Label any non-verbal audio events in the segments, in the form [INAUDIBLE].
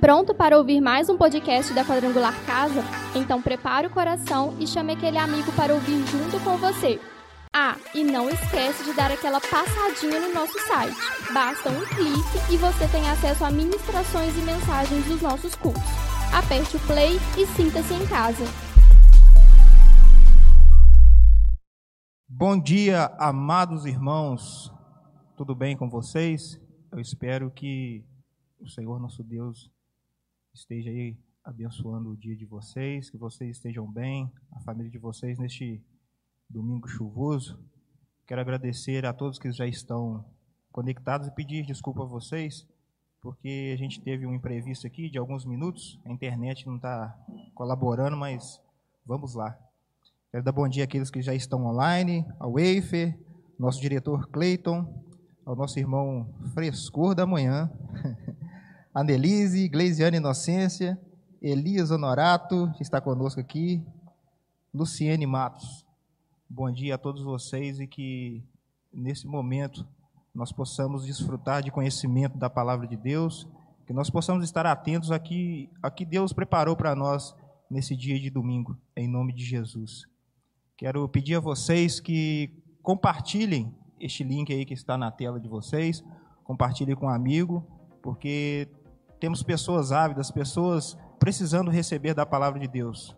Pronto para ouvir mais um podcast da Quadrangular Casa? Então prepare o coração e chame aquele amigo para ouvir junto com você. Ah, e não esquece de dar aquela passadinha no nosso site. Basta um clique e você tem acesso a ministrações e mensagens dos nossos cultos. Aperte o play e sinta-se em casa. Bom dia, amados irmãos. Tudo bem com vocês? Eu espero que o Senhor nosso Deus esteja aí abençoando o dia de vocês, que vocês estejam bem, a família de vocês neste domingo chuvoso. Quero agradecer a todos que já estão conectados e pedir desculpa a vocês, porque a gente teve um imprevisto aqui de alguns minutos, a internet não está colaborando, mas vamos lá. Quero dar bom dia àqueles que já estão online, ao Eifer, nosso diretor Cleiton, ao nosso irmão Frescor da Manhã, [LAUGHS] Anelise, Gleisiane Inocência, Elias Honorato, que está conosco aqui, Luciene Matos. Bom dia a todos vocês e que nesse momento nós possamos desfrutar de conhecimento da palavra de Deus, que nós possamos estar atentos a que, a que Deus preparou para nós nesse dia de domingo, em nome de Jesus. Quero pedir a vocês que compartilhem este link aí que está na tela de vocês, compartilhem com um amigo, porque temos pessoas ávidas, pessoas precisando receber da palavra de Deus.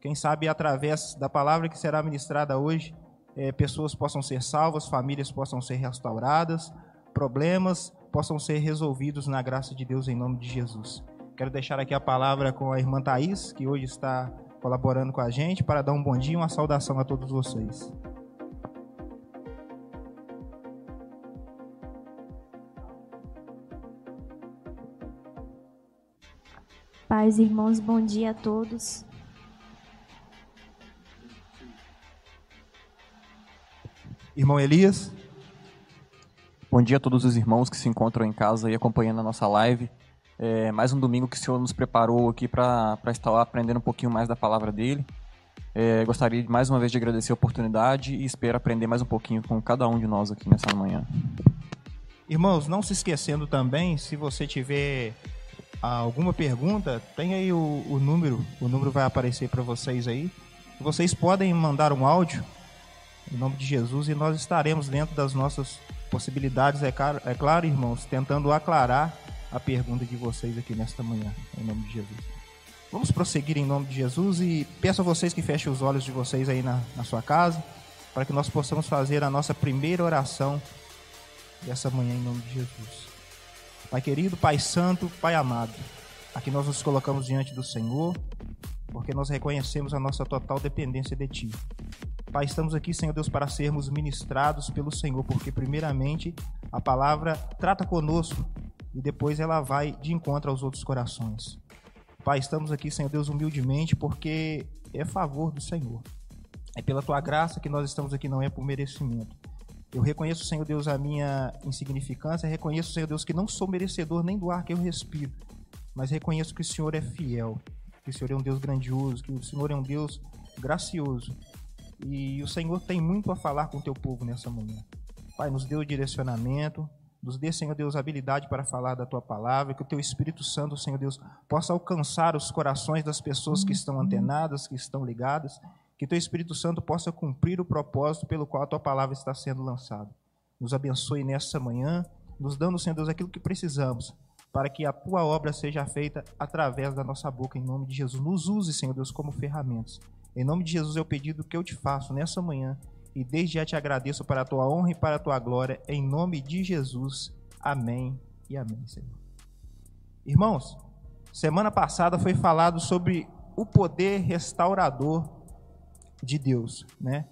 Quem sabe através da palavra que será ministrada hoje, é, pessoas possam ser salvas, famílias possam ser restauradas, problemas possam ser resolvidos na graça de Deus em nome de Jesus. Quero deixar aqui a palavra com a irmã Thaís, que hoje está colaborando com a gente para dar um bom dia e uma saudação a todos vocês. Paz, irmãos, bom dia a todos. Irmão Elias. Bom dia a todos os irmãos que se encontram em casa e acompanhando a nossa live. É mais um domingo que o Senhor nos preparou aqui para estar aprendendo um pouquinho mais da palavra dele. É, gostaria mais uma vez de agradecer a oportunidade e espero aprender mais um pouquinho com cada um de nós aqui nessa manhã. Irmãos, não se esquecendo também, se você tiver alguma pergunta, tem aí o, o número, o número vai aparecer para vocês aí. Vocês podem mandar um áudio em nome de Jesus e nós estaremos dentro das nossas possibilidades, é claro, é claro irmãos, tentando aclarar a pergunta de vocês aqui nesta manhã, em nome de Jesus. Vamos prosseguir em nome de Jesus e peço a vocês que fechem os olhos de vocês aí na, na sua casa, para que nós possamos fazer a nossa primeira oração dessa manhã em nome de Jesus. Pai querido, Pai santo, Pai amado, aqui nós nos colocamos diante do Senhor, porque nós reconhecemos a nossa total dependência de Ti. Pai, estamos aqui, Senhor Deus, para sermos ministrados pelo Senhor, porque primeiramente a palavra trata conosco e depois ela vai de encontro aos outros corações. Pai, estamos aqui, Senhor Deus, humildemente, porque é favor do Senhor. É pela tua graça que nós estamos aqui, não é por merecimento. Eu reconheço, Senhor Deus, a minha insignificância, reconheço, Senhor Deus, que não sou merecedor nem do ar que eu respiro, mas reconheço que o Senhor é fiel, que o Senhor é um Deus grandioso, que o Senhor é um Deus gracioso. E o Senhor tem muito a falar com o teu povo nessa manhã. Pai, nos dê o direcionamento, nos dê, Senhor Deus, habilidade para falar da tua palavra, que o teu Espírito Santo, Senhor Deus, possa alcançar os corações das pessoas que estão antenadas, que estão ligadas, que teu Espírito Santo possa cumprir o propósito pelo qual a tua palavra está sendo lançada. Nos abençoe nessa manhã, nos dando, Senhor Deus, aquilo que precisamos, para que a tua obra seja feita através da nossa boca, em nome de Jesus. Nos use, Senhor Deus, como ferramentas. Em nome de Jesus é o pedido que eu te faço nessa manhã e desde já te agradeço para a tua honra e para a tua glória, em nome de Jesus. Amém e amém, Senhor. Irmãos, semana passada foi falado sobre o poder restaurador de Deus, né?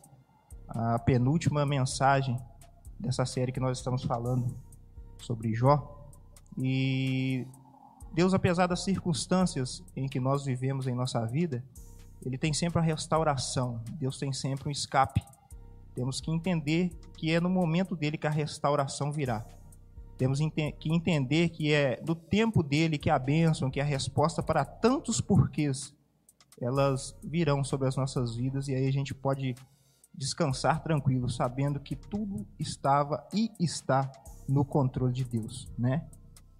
A penúltima mensagem dessa série que nós estamos falando sobre Jó. E Deus, apesar das circunstâncias em que nós vivemos em nossa vida, ele tem sempre a restauração. Deus tem sempre um escape temos que entender que é no momento dele que a restauração virá. Temos que entender que é do tempo dele que a bênção, que a resposta para tantos porquês, elas virão sobre as nossas vidas e aí a gente pode descansar tranquilo, sabendo que tudo estava e está no controle de Deus, né?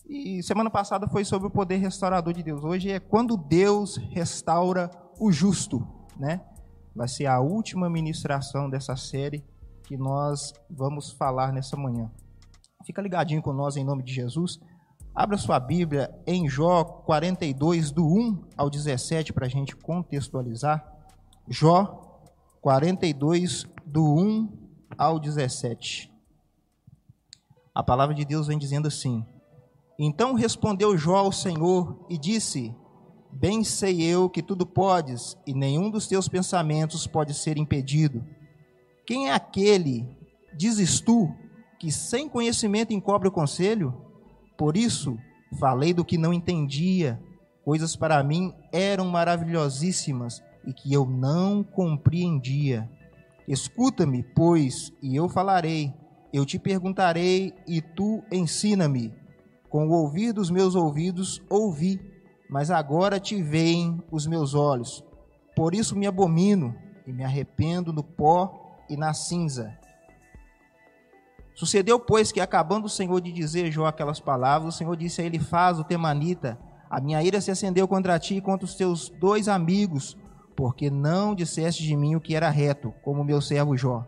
E semana passada foi sobre o poder restaurador de Deus. Hoje é quando Deus restaura o justo, né? Vai ser a última ministração dessa série que nós vamos falar nessa manhã. Fica ligadinho com nós em nome de Jesus. Abra sua Bíblia em Jó 42, do 1 ao 17, para a gente contextualizar. Jó 42, do 1 ao 17. A palavra de Deus vem dizendo assim: Então respondeu Jó ao Senhor e disse: Bem sei eu que tudo podes, e nenhum dos teus pensamentos pode ser impedido. Quem é aquele, dizes tu, que sem conhecimento encobre o conselho? Por isso, falei do que não entendia, coisas para mim eram maravilhosíssimas e que eu não compreendia. Escuta-me, pois, e eu falarei, eu te perguntarei e tu ensina-me. Com o ouvir dos meus ouvidos ouvi, mas agora te veem os meus olhos. Por isso me abomino e me arrependo no pó e na cinza. Sucedeu, pois, que acabando o Senhor de dizer Jó aquelas palavras, o Senhor disse a ele: Faz o temanita, a minha ira se acendeu contra ti e contra os teus dois amigos, porque não disseste de mim o que era reto, como meu servo Jó.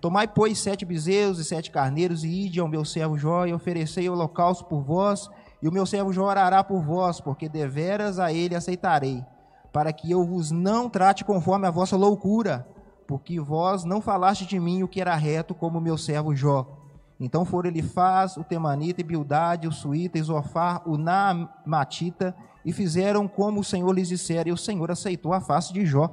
Tomai, pois, sete bezerros e sete carneiros, e ide ao meu servo Jó, e oferecei holocausto por vós, e o meu servo Jó orará por vós, porque deveras a ele aceitarei, para que eu vos não trate conforme a vossa loucura, porque vós não falaste de mim o que era reto, como meu servo Jó. Então foram Elifaz, o Temanita, e Bildade, o Suíta, Zofar, o Naamatita, e fizeram como o Senhor lhes dissera, e o Senhor aceitou a face de Jó.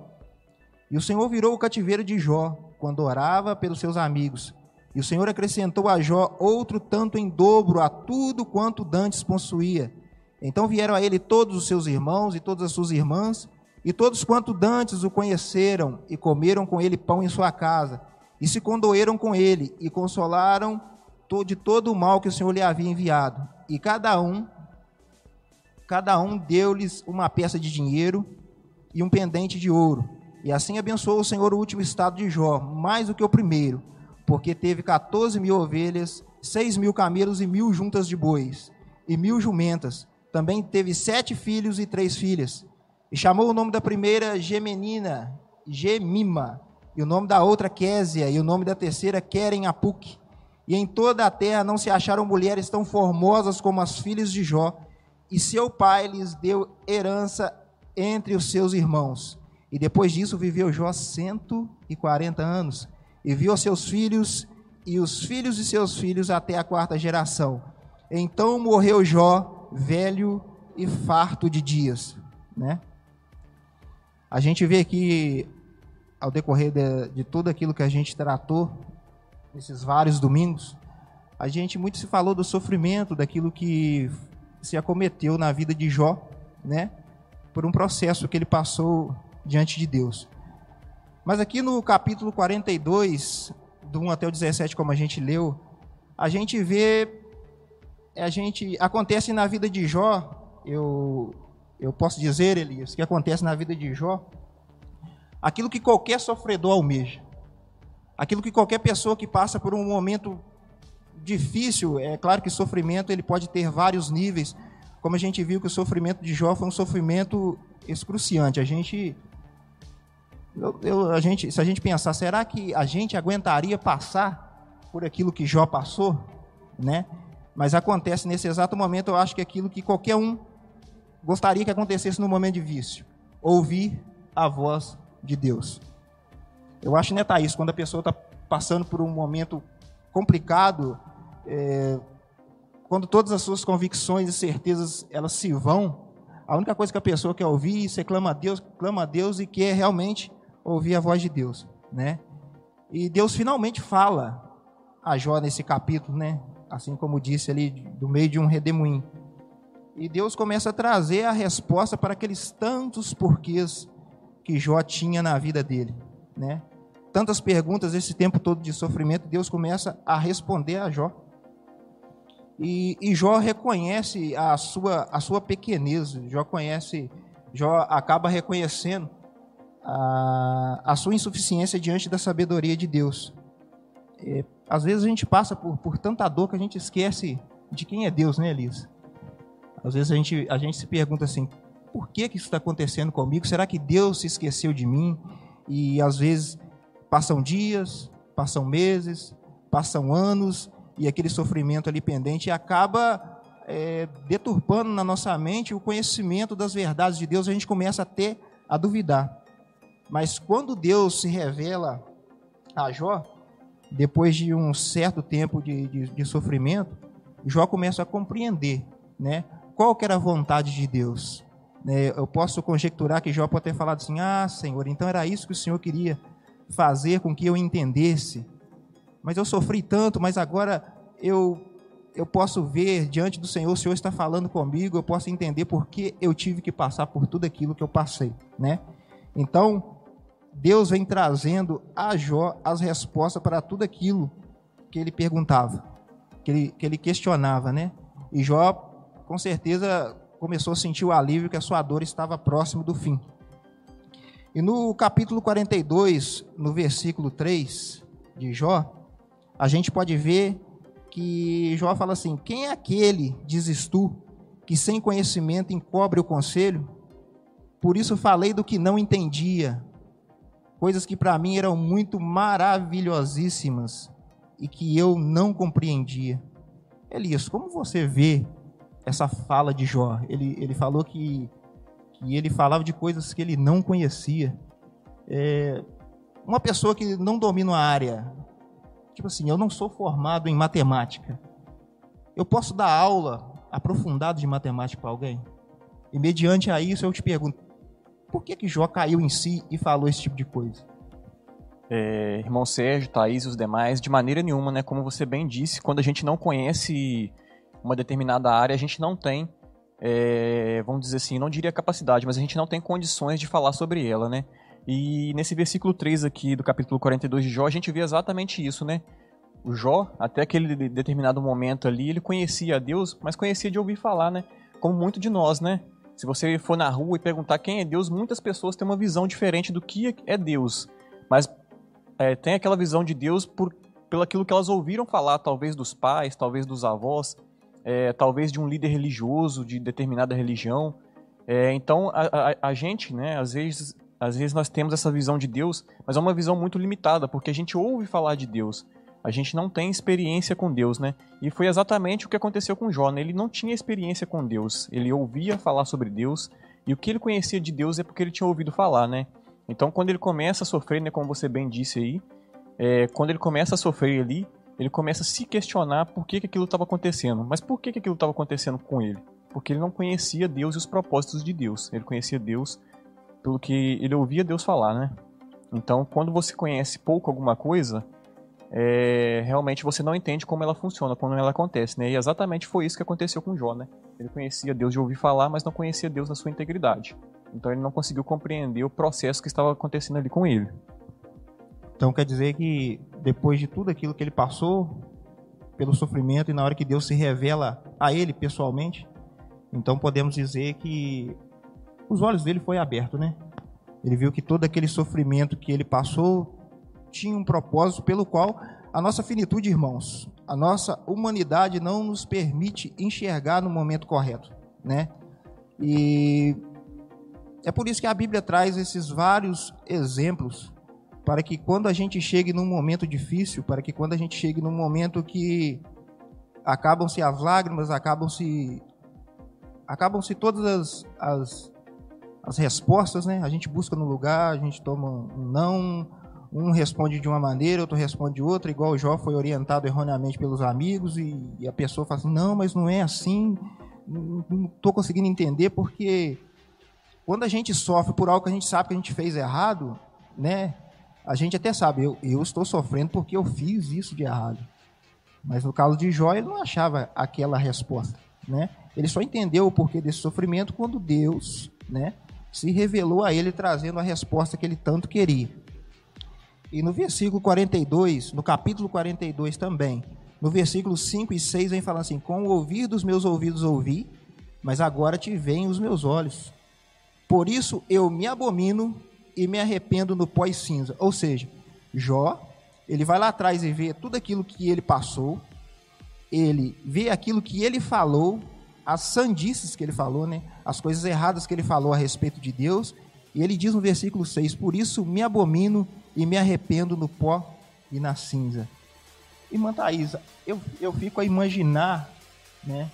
E o Senhor virou o cativeiro de Jó, quando orava pelos seus amigos. E o Senhor acrescentou a Jó outro tanto em dobro a tudo quanto dantes possuía. Então vieram a ele todos os seus irmãos e todas as suas irmãs, e todos quanto dantes o conheceram e comeram com ele pão em sua casa, e se condoeram com ele e consolaram de todo o mal que o Senhor lhe havia enviado. E cada um, cada um deu-lhes uma peça de dinheiro e um pendente de ouro. E assim abençoou o Senhor o último estado de Jó, mais do que o primeiro, porque teve 14 mil ovelhas, seis mil camelos e mil juntas de bois, e mil jumentas. Também teve sete filhos e três filhas. E chamou o nome da primeira Gemenina, Gemima, e o nome da outra Késia, e o nome da terceira Querem Apuk. E em toda a terra não se acharam mulheres tão formosas como as filhas de Jó, e seu pai lhes deu herança entre os seus irmãos. E depois disso viveu Jó 140 anos, e viu seus filhos e os filhos de seus filhos até a quarta geração. Então morreu Jó, velho e farto de dias, né? A gente vê aqui, ao decorrer de, de tudo aquilo que a gente tratou, nesses vários domingos, a gente muito se falou do sofrimento, daquilo que se acometeu na vida de Jó, né? Por um processo que ele passou diante de Deus. Mas aqui no capítulo 42, do 1 até o 17, como a gente leu, a gente vê a gente acontece na vida de Jó, eu eu posso dizer, Elias, que acontece na vida de Jó, aquilo que qualquer sofredor almeja. Aquilo que qualquer pessoa que passa por um momento difícil, é claro que sofrimento ele pode ter vários níveis, como a gente viu que o sofrimento de Jó foi um sofrimento excruciante. A gente, eu, eu, a gente, se a gente pensar, será que a gente aguentaria passar por aquilo que Jó passou, né? Mas acontece nesse exato momento, eu acho que aquilo que qualquer um gostaria que acontecesse no momento de vício. Ouvir a voz de Deus. Eu acho, né, Thaís, quando a pessoa está passando por um momento complicado, é, quando todas as suas convicções e certezas elas se vão, a única coisa que a pessoa quer ouvir, você clama a Deus, clama a Deus e quer realmente ouvir a voz de Deus, né? E Deus finalmente fala a Jó nesse capítulo, né? Assim como disse ali, do meio de um redemoinho. E Deus começa a trazer a resposta para aqueles tantos porquês que Jó tinha na vida dele, né? Tantas perguntas esse tempo todo de sofrimento, Deus começa a responder a Jó. E, e Jó reconhece a sua, a sua pequenez, Jó conhece, Jó acaba reconhecendo a, a sua insuficiência diante da sabedoria de Deus. É, às vezes a gente passa por, por tanta dor que a gente esquece de quem é Deus, né, Elisa? Às vezes a gente, a gente se pergunta assim, por que, que isso está acontecendo comigo? Será que Deus se esqueceu de mim? E às vezes passam dias, passam meses, passam anos, e aquele sofrimento ali pendente acaba é, deturpando na nossa mente o conhecimento das verdades de Deus, a gente começa a ter a duvidar. Mas quando Deus se revela a Jó, depois de um certo tempo de, de, de sofrimento, Jó começa a compreender né, qual que era a vontade de Deus. É, eu posso conjecturar que Jó pode ter falado assim: Ah, Senhor, então era isso que o Senhor queria fazer com que eu entendesse. Mas eu sofri tanto, mas agora eu eu posso ver diante do Senhor, o Senhor está falando comigo, eu posso entender por que eu tive que passar por tudo aquilo que eu passei, né? Então, Deus vem trazendo a Jó as respostas para tudo aquilo que ele perguntava, que ele, que ele questionava, né? E Jó, com certeza, começou a sentir o alívio que a sua dor estava próximo do fim. E no capítulo 42, no versículo 3 de Jó, a gente pode ver que Jó fala assim: Quem é aquele, dizes tu, que sem conhecimento encobre o conselho? Por isso falei do que não entendia, coisas que para mim eram muito maravilhosíssimas e que eu não compreendia. Elias, como você vê essa fala de Jó? Ele, ele falou que, que ele falava de coisas que ele não conhecia. É, uma pessoa que não domina a área, Tipo assim, eu não sou formado em matemática. Eu posso dar aula aprofundada de matemática para alguém? E mediante a isso eu te pergunto, por que que Jó caiu em si e falou esse tipo de coisa? É, irmão Sérgio, Thaís e os demais, de maneira nenhuma, né? Como você bem disse, quando a gente não conhece uma determinada área, a gente não tem, é, vamos dizer assim, não diria capacidade, mas a gente não tem condições de falar sobre ela, né? E nesse versículo 3 aqui do capítulo 42 de Jó, a gente vê exatamente isso, né? O Jó, até aquele determinado momento ali, ele conhecia a Deus, mas conhecia de ouvir falar, né? Como muito de nós, né? Se você for na rua e perguntar quem é Deus, muitas pessoas têm uma visão diferente do que é Deus. Mas é, tem aquela visão de Deus por pelo aquilo que elas ouviram falar, talvez dos pais, talvez dos avós, é, talvez de um líder religioso de determinada religião. É, então a, a, a, gente, né, às vezes às vezes nós temos essa visão de Deus, mas é uma visão muito limitada, porque a gente ouve falar de Deus. A gente não tem experiência com Deus, né? E foi exatamente o que aconteceu com Jó, né? Ele não tinha experiência com Deus. Ele ouvia falar sobre Deus, e o que ele conhecia de Deus é porque ele tinha ouvido falar, né? Então, quando ele começa a sofrer, né, como você bem disse aí, é, quando ele começa a sofrer ali, ele começa a se questionar por que, que aquilo estava acontecendo. Mas por que, que aquilo estava acontecendo com ele? Porque ele não conhecia Deus e os propósitos de Deus. Ele conhecia Deus pelo que ele ouvia Deus falar, né? Então, quando você conhece pouco alguma coisa, é, realmente você não entende como ela funciona, como ela acontece, né? E exatamente foi isso que aconteceu com Jó, né? Ele conhecia Deus de ouvir falar, mas não conhecia Deus na sua integridade. Então ele não conseguiu compreender o processo que estava acontecendo ali com ele. Então quer dizer que depois de tudo aquilo que ele passou, pelo sofrimento e na hora que Deus se revela a ele pessoalmente, então podemos dizer que os olhos dele foi aberto, né? Ele viu que todo aquele sofrimento que ele passou tinha um propósito pelo qual a nossa finitude, irmãos, a nossa humanidade não nos permite enxergar no momento correto, né? E é por isso que a Bíblia traz esses vários exemplos para que quando a gente chegue num momento difícil, para que quando a gente chegue num momento que acabam-se as lágrimas, acabam-se acabam-se todas as, as as respostas, né? A gente busca no lugar, a gente toma um não, um responde de uma maneira, outro responde de outra, igual o Jó foi orientado erroneamente pelos amigos e, e a pessoa fala assim, não, mas não é assim, não estou conseguindo entender porque quando a gente sofre por algo que a gente sabe que a gente fez errado, né? A gente até sabe, eu, eu estou sofrendo porque eu fiz isso de errado. Mas no caso de Jó, ele não achava aquela resposta, né? Ele só entendeu o porquê desse sofrimento quando Deus, né, se revelou a ele trazendo a resposta que ele tanto queria. E no versículo 42, no capítulo 42 também, no versículo 5 e 6 vem falando assim: Com o ouvir dos meus ouvidos ouvi, mas agora te veem os meus olhos. Por isso eu me abomino e me arrependo no pós-cinza. Ou seja, Jó, ele vai lá atrás e vê tudo aquilo que ele passou, ele vê aquilo que ele falou, as sandices que ele falou, né? As coisas erradas que ele falou a respeito de Deus. E ele diz no versículo 6: Por isso me abomino e me arrependo no pó e na cinza. Irmã Thaisa, eu, eu fico a imaginar, né?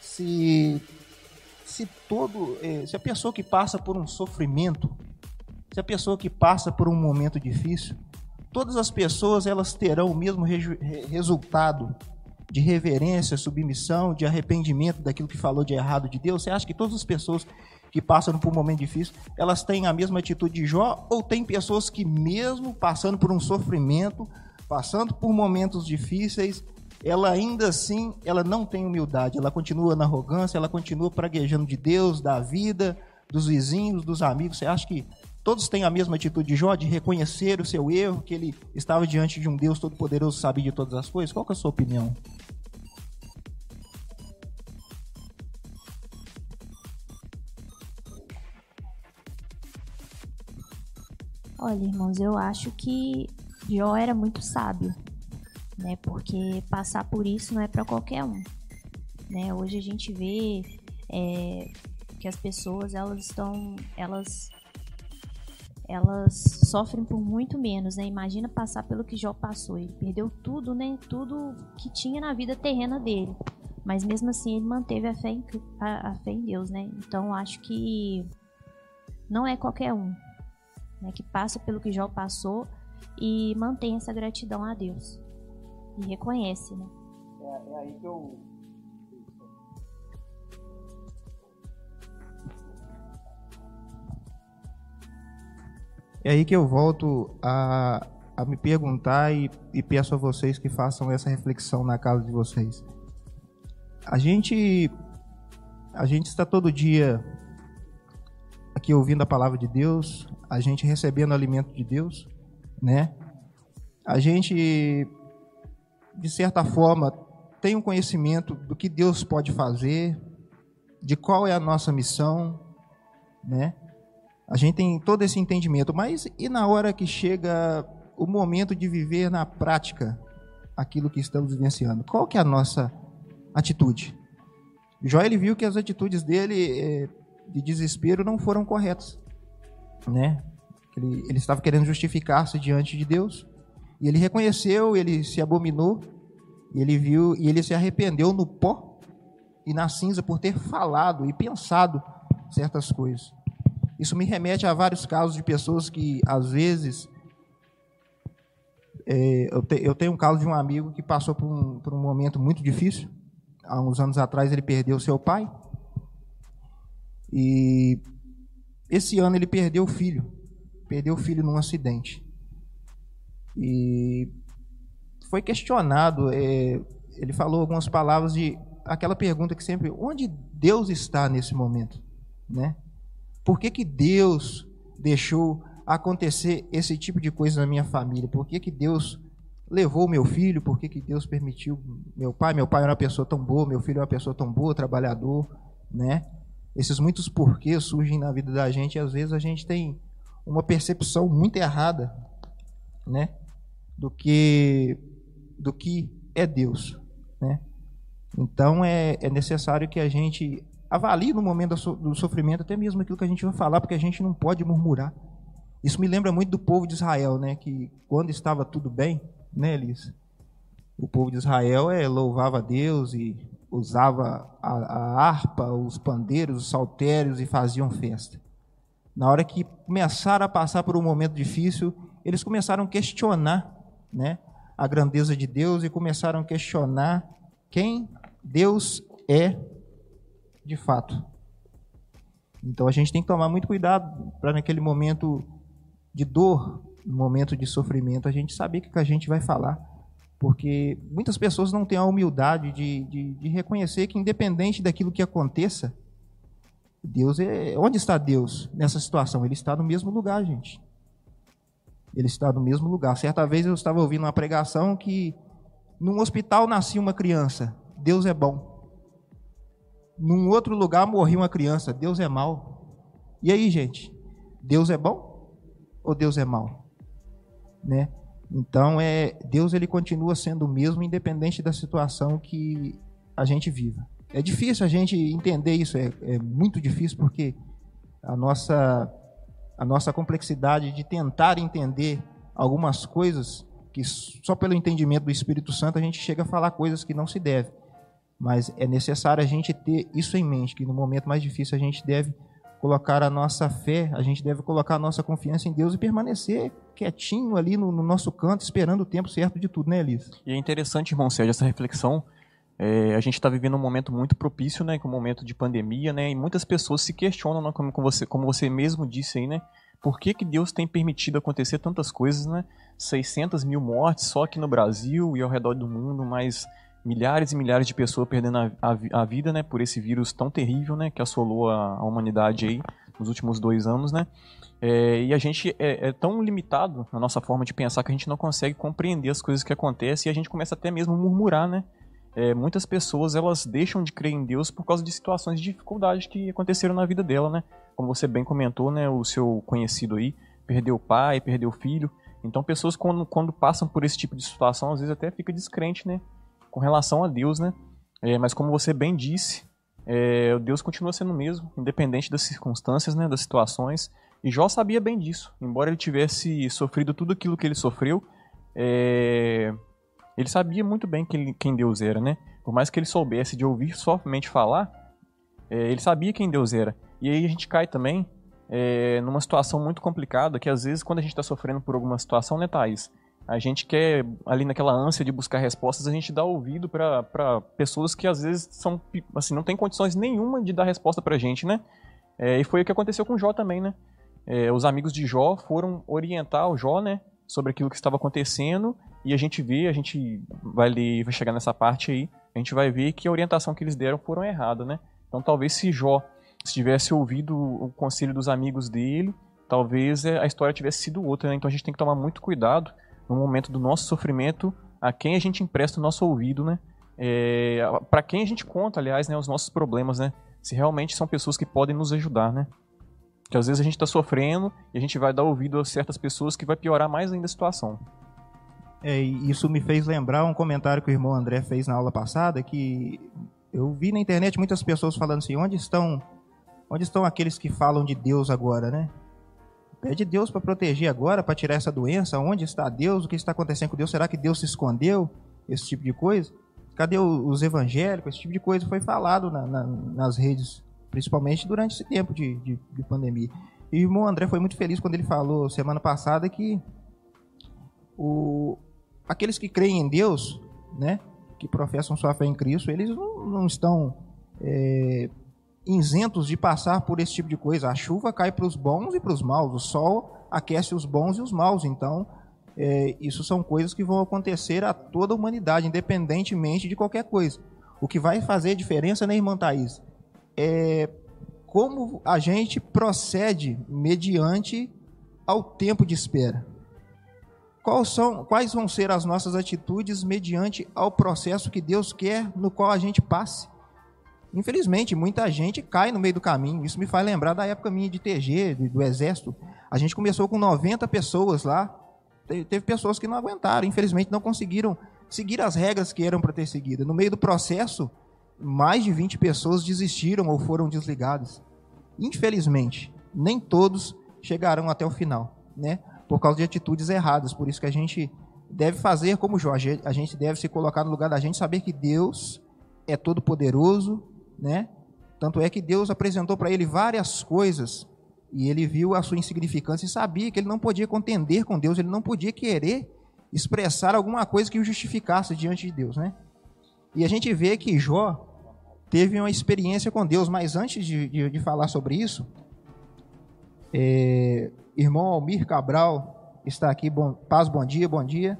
Se, se todo. Eh, se a pessoa que passa por um sofrimento, se a pessoa que passa por um momento difícil, todas as pessoas elas terão o mesmo re resultado de reverência, submissão, de arrependimento daquilo que falou de errado de Deus? Você acha que todas as pessoas que passam por um momento difícil, elas têm a mesma atitude de Jó? Ou tem pessoas que, mesmo passando por um sofrimento, passando por momentos difíceis, ela ainda assim, ela não tem humildade, ela continua na arrogância, ela continua praguejando de Deus, da vida, dos vizinhos, dos amigos. Você acha que todos têm a mesma atitude de Jó, de reconhecer o seu erro, que ele estava diante de um Deus todo-poderoso, sabe de todas as coisas? Qual é a sua opinião? Olha, irmãos, eu acho que Jó era muito sábio, né? Porque passar por isso não é para qualquer um, né? Hoje a gente vê é, que as pessoas elas estão, elas elas sofrem por muito menos, né? Imagina passar pelo que Jó passou. Ele perdeu tudo, né? Tudo que tinha na vida terrena dele. Mas mesmo assim ele manteve a fé em, a, a fé em Deus, né? Então acho que não é qualquer um, né, que passa pelo que Jó passou e mantém essa gratidão a Deus. E reconhece, né? É, é aí que eu. É aí que eu volto a, a me perguntar e, e peço a vocês que façam essa reflexão na casa de vocês. A gente, a gente está todo dia aqui ouvindo a palavra de Deus, a gente recebendo alimento de Deus, né? A gente, de certa forma, tem um conhecimento do que Deus pode fazer, de qual é a nossa missão, né? A gente tem todo esse entendimento, mas e na hora que chega o momento de viver na prática aquilo que estamos vivenciando? Qual que é a nossa atitude? Jó ele viu que as atitudes dele eh, de desespero não foram corretos, né? Ele, ele estava querendo justificar-se diante de Deus e ele reconheceu, ele se abominou, ele viu e ele se arrependeu no pó e na cinza por ter falado e pensado certas coisas. Isso me remete a vários casos de pessoas que às vezes é, eu, te, eu, tenho um caso de um amigo que passou por um, por um momento muito difícil. Há uns anos atrás ele perdeu seu pai e esse ano ele perdeu o filho. Perdeu o filho num acidente. E foi questionado. É, ele falou algumas palavras de aquela pergunta que sempre: onde Deus está nesse momento? Né? Por que, que Deus deixou acontecer esse tipo de coisa na minha família? Por que, que Deus levou meu filho? Por que, que Deus permitiu meu pai? Meu pai era uma pessoa tão boa, meu filho é uma pessoa tão boa, trabalhador, né? Esses muitos porquês surgem na vida da gente e às vezes a gente tem uma percepção muito errada, né, do que do que é Deus, né? Então é, é necessário que a gente avalie no momento do sofrimento até mesmo aquilo que a gente vai falar, porque a gente não pode murmurar. Isso me lembra muito do povo de Israel, né, que quando estava tudo bem, né, Elis? O povo de Israel é, louvava a Deus e usava a, a harpa, os pandeiros, os saltérios e faziam festa. Na hora que começaram a passar por um momento difícil, eles começaram a questionar né, a grandeza de Deus e começaram a questionar quem Deus é de fato. Então a gente tem que tomar muito cuidado para naquele momento de dor, no momento de sofrimento, a gente saber o que a gente vai falar porque muitas pessoas não têm a humildade de, de, de, reconhecer que, independente daquilo que aconteça, Deus é. Onde está Deus nessa situação? Ele está no mesmo lugar, gente. Ele está no mesmo lugar. Certa vez eu estava ouvindo uma pregação que num hospital nascia uma criança. Deus é bom. Num outro lugar morria uma criança. Deus é mau. E aí, gente? Deus é bom ou Deus é mau? Né? Então, é, Deus ele continua sendo o mesmo, independente da situação que a gente viva. é difícil a gente entender isso, é, é muito difícil porque a nossa, a nossa complexidade de tentar entender algumas coisas que só pelo entendimento do Espírito Santo a gente chega a falar coisas que não se deve. Mas é necessário a gente ter isso em mente, que no momento mais difícil a gente deve colocar a nossa fé, a gente deve colocar a nossa confiança em Deus e permanecer quietinho ali no, no nosso canto, esperando o tempo certo de tudo, né, Elis? E é interessante, irmão Sérgio, essa reflexão. É, a gente está vivendo um momento muito propício, né, com um momento de pandemia, né, e muitas pessoas se questionam, né, como, como, você, como você mesmo disse aí, né, por que, que Deus tem permitido acontecer tantas coisas, né? 600 mil mortes só aqui no Brasil e ao redor do mundo, mais milhares e milhares de pessoas perdendo a, a, a, vida, né, por esse vírus tão terrível, né, que assolou a, a humanidade aí nos últimos dois anos, né, é, e a gente é, é, tão limitado na nossa forma de pensar que a gente não consegue compreender as coisas que acontecem e a gente começa até mesmo a murmurar, né, é, muitas pessoas elas deixam de crer em Deus por causa de situações de dificuldade que aconteceram na vida dela, né, como você bem comentou, né, o seu conhecido aí perdeu o pai, perdeu o filho, então pessoas quando, quando passam por esse tipo de situação às vezes até fica descrente, né, com relação a Deus, né? É, mas como você bem disse, é, Deus continua sendo o mesmo, independente das circunstâncias, né, das situações. E Jó sabia bem disso. Embora ele tivesse sofrido tudo aquilo que ele sofreu, é, ele sabia muito bem quem, quem, Deus era, né? Por mais que ele soubesse de ouvir somente falar, é, ele sabia quem Deus era. E aí a gente cai também é, numa situação muito complicada, que às vezes quando a gente está sofrendo por alguma situação, né, Thaís? A gente quer, ali naquela ânsia de buscar respostas, a gente dá ouvido para pessoas que às vezes são, assim, não tem condições nenhuma de dar resposta pra gente, né? É, e foi o que aconteceu com Jó também, né? É, os amigos de Jó foram orientar o Jó, né? Sobre aquilo que estava acontecendo e a gente vê, a gente vai, ler, vai chegar nessa parte aí, a gente vai ver que a orientação que eles deram foram errada, né? Então talvez se Jó se tivesse ouvido o conselho dos amigos dele, talvez é, a história tivesse sido outra, né? Então a gente tem que tomar muito cuidado no momento do nosso sofrimento, a quem a gente empresta o nosso ouvido, né? É, para quem a gente conta, aliás, né, os nossos problemas, né? Se realmente são pessoas que podem nos ajudar, né? Que às vezes a gente está sofrendo e a gente vai dar ouvido a certas pessoas que vai piorar mais ainda a situação. É, isso me fez lembrar um comentário que o irmão André fez na aula passada, que eu vi na internet muitas pessoas falando assim, onde estão, onde estão aqueles que falam de Deus agora, né? Pede Deus para proteger agora, para tirar essa doença. Onde está Deus? O que está acontecendo com Deus? Será que Deus se escondeu? Esse tipo de coisa. Cadê os evangélicos? Esse tipo de coisa foi falado na, na, nas redes, principalmente durante esse tempo de, de, de pandemia. E o irmão André foi muito feliz quando ele falou semana passada que o, aqueles que creem em Deus, né, que professam sua fé em Cristo, eles não, não estão é, isentos de passar por esse tipo de coisa. A chuva cai para os bons e para os maus, o sol aquece os bons e os maus. Então, é, isso são coisas que vão acontecer a toda a humanidade, independentemente de qualquer coisa. O que vai fazer diferença, né, irmã Thaís? É como a gente procede mediante ao tempo de espera. Quais, são, quais vão ser as nossas atitudes mediante ao processo que Deus quer no qual a gente passe? Infelizmente, muita gente cai no meio do caminho. Isso me faz lembrar da época minha de TG, do, do Exército. A gente começou com 90 pessoas lá. Teve, teve pessoas que não aguentaram, infelizmente não conseguiram seguir as regras que eram para ter seguido. No meio do processo, mais de 20 pessoas desistiram ou foram desligadas. Infelizmente, nem todos chegarão até o final, né? Por causa de atitudes erradas. Por isso que a gente deve fazer como Jorge, a gente deve se colocar no lugar da gente, saber que Deus é todo poderoso, né? Tanto é que Deus apresentou para ele várias coisas e ele viu a sua insignificância e sabia que ele não podia contender com Deus, ele não podia querer expressar alguma coisa que o justificasse diante de Deus, né? E a gente vê que Jó teve uma experiência com Deus, mas antes de, de, de falar sobre isso, é, irmão Almir Cabral está aqui, bom, paz, bom dia, bom dia.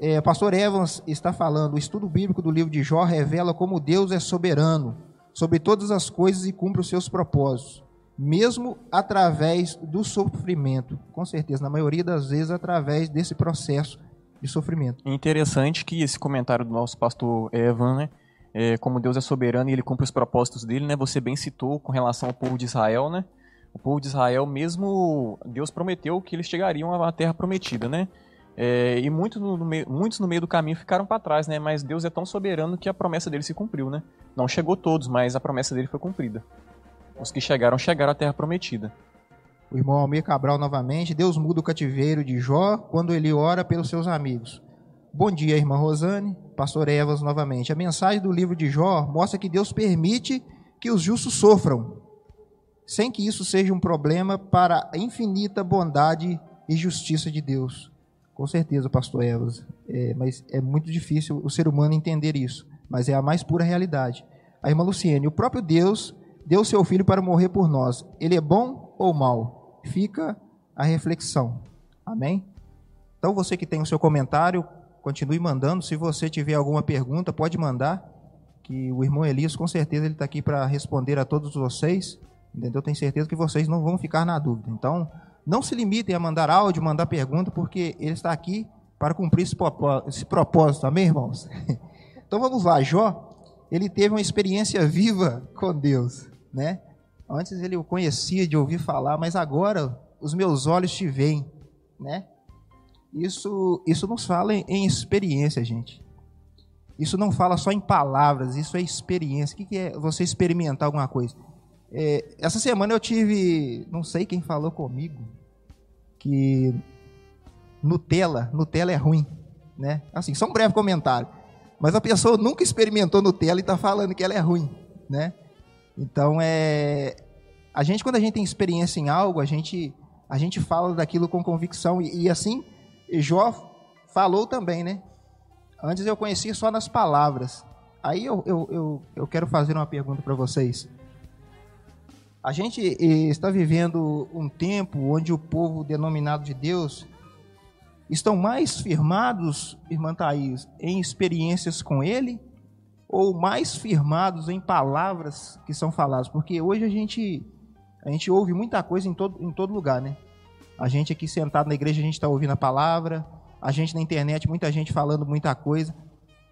É, pastor Evans está falando, o estudo bíblico do livro de Jó revela como Deus é soberano, sobre todas as coisas e cumpre os seus propósitos, mesmo através do sofrimento. Com certeza, na maioria das vezes, através desse processo de sofrimento. Interessante que esse comentário do nosso pastor Evan, né? É, como Deus é soberano e ele cumpre os propósitos dele, né? Você bem citou com relação ao povo de Israel, né? O povo de Israel, mesmo Deus prometeu que eles chegariam à terra prometida, né? É, e no meio, muitos no meio do caminho ficaram para trás, né? Mas Deus é tão soberano que a promessa dele se cumpriu, né? Não chegou todos, mas a promessa dele foi cumprida. Os que chegaram, chegaram à terra prometida. O irmão Almir Cabral novamente. Deus muda o cativeiro de Jó quando ele ora pelos seus amigos. Bom dia, irmã Rosane. Pastor Evas novamente. A mensagem do livro de Jó mostra que Deus permite que os justos sofram, sem que isso seja um problema para a infinita bondade e justiça de Deus. Com certeza, pastor Evas. É, mas é muito difícil o ser humano entender isso. Mas é a mais pura realidade. A irmã Luciene, o próprio Deus deu seu filho para morrer por nós. Ele é bom ou mal? Fica a reflexão. Amém? Então, você que tem o seu comentário, continue mandando. Se você tiver alguma pergunta, pode mandar. Que o irmão Elias, com certeza, ele está aqui para responder a todos vocês. Entendeu? Tenho certeza que vocês não vão ficar na dúvida. Então, não se limitem a mandar áudio, mandar pergunta, porque ele está aqui para cumprir esse propósito, amém, irmãos? [LAUGHS] Então vamos lá, Jó, ele teve uma experiência viva com Deus, né? Antes ele o conhecia de ouvir falar, mas agora os meus olhos te veem, né? Isso, isso nos fala em, em experiência, gente. Isso não fala só em palavras, isso é experiência. O que é você experimentar alguma coisa? É, essa semana eu tive, não sei quem falou comigo, que Nutella, Nutella é ruim, né? Assim, só um breve comentário. Mas a pessoa nunca experimentou Nutella e está falando que ela é ruim, né? Então é a gente quando a gente tem experiência em algo, a gente a gente fala daquilo com convicção e, e assim Jó falou também, né? Antes eu conhecia só nas palavras. Aí eu, eu, eu, eu quero fazer uma pergunta para vocês. A gente eh, está vivendo um tempo onde o povo denominado de Deus estão mais firmados, irmã Thaís, em experiências com Ele ou mais firmados em palavras que são faladas? Porque hoje a gente, a gente ouve muita coisa em todo, em todo lugar, né? A gente aqui sentado na igreja, a gente está ouvindo a palavra, a gente na internet, muita gente falando muita coisa.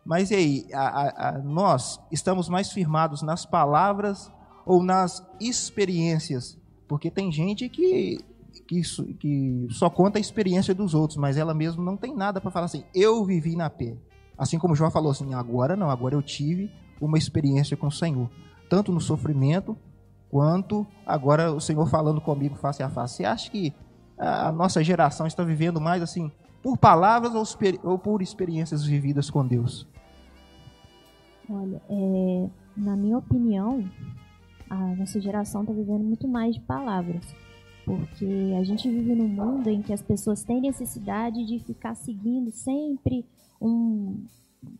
Mas e aí, a, a, a, nós estamos mais firmados nas palavras ou nas experiências. Porque tem gente que, que, que só conta a experiência dos outros, mas ela mesma não tem nada para falar assim, eu vivi na pé. Assim como João falou assim, agora não, agora eu tive uma experiência com o Senhor. Tanto no sofrimento, quanto agora o Senhor falando comigo face a face. Você acha que a nossa geração está vivendo mais assim, por palavras ou, por experiências vividas com Deus? Olha, é, na minha opinião, a nossa geração está vivendo muito mais de palavras. Porque a gente vive num mundo em que as pessoas têm necessidade de ficar seguindo sempre um.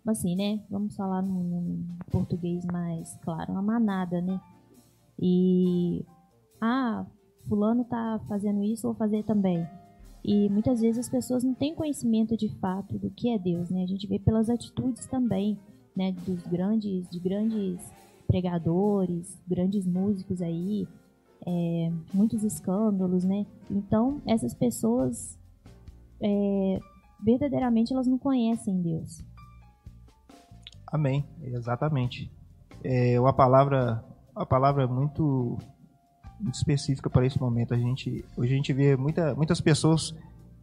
Assim, né? Vamos falar num, português mais claro, uma manada, né? E. Ah, Fulano tá fazendo isso, vou fazer também. E muitas vezes as pessoas não têm conhecimento de fato do que é Deus, né? A gente vê pelas atitudes também, né? Dos grandes, de grandes pregadores, grandes músicos aí, é, muitos escândalos, né? Então, essas pessoas é, verdadeiramente elas não conhecem Deus. Amém, exatamente. É uma palavra, uma palavra muito, muito específica para esse momento. A gente, hoje a gente vê muita, muitas pessoas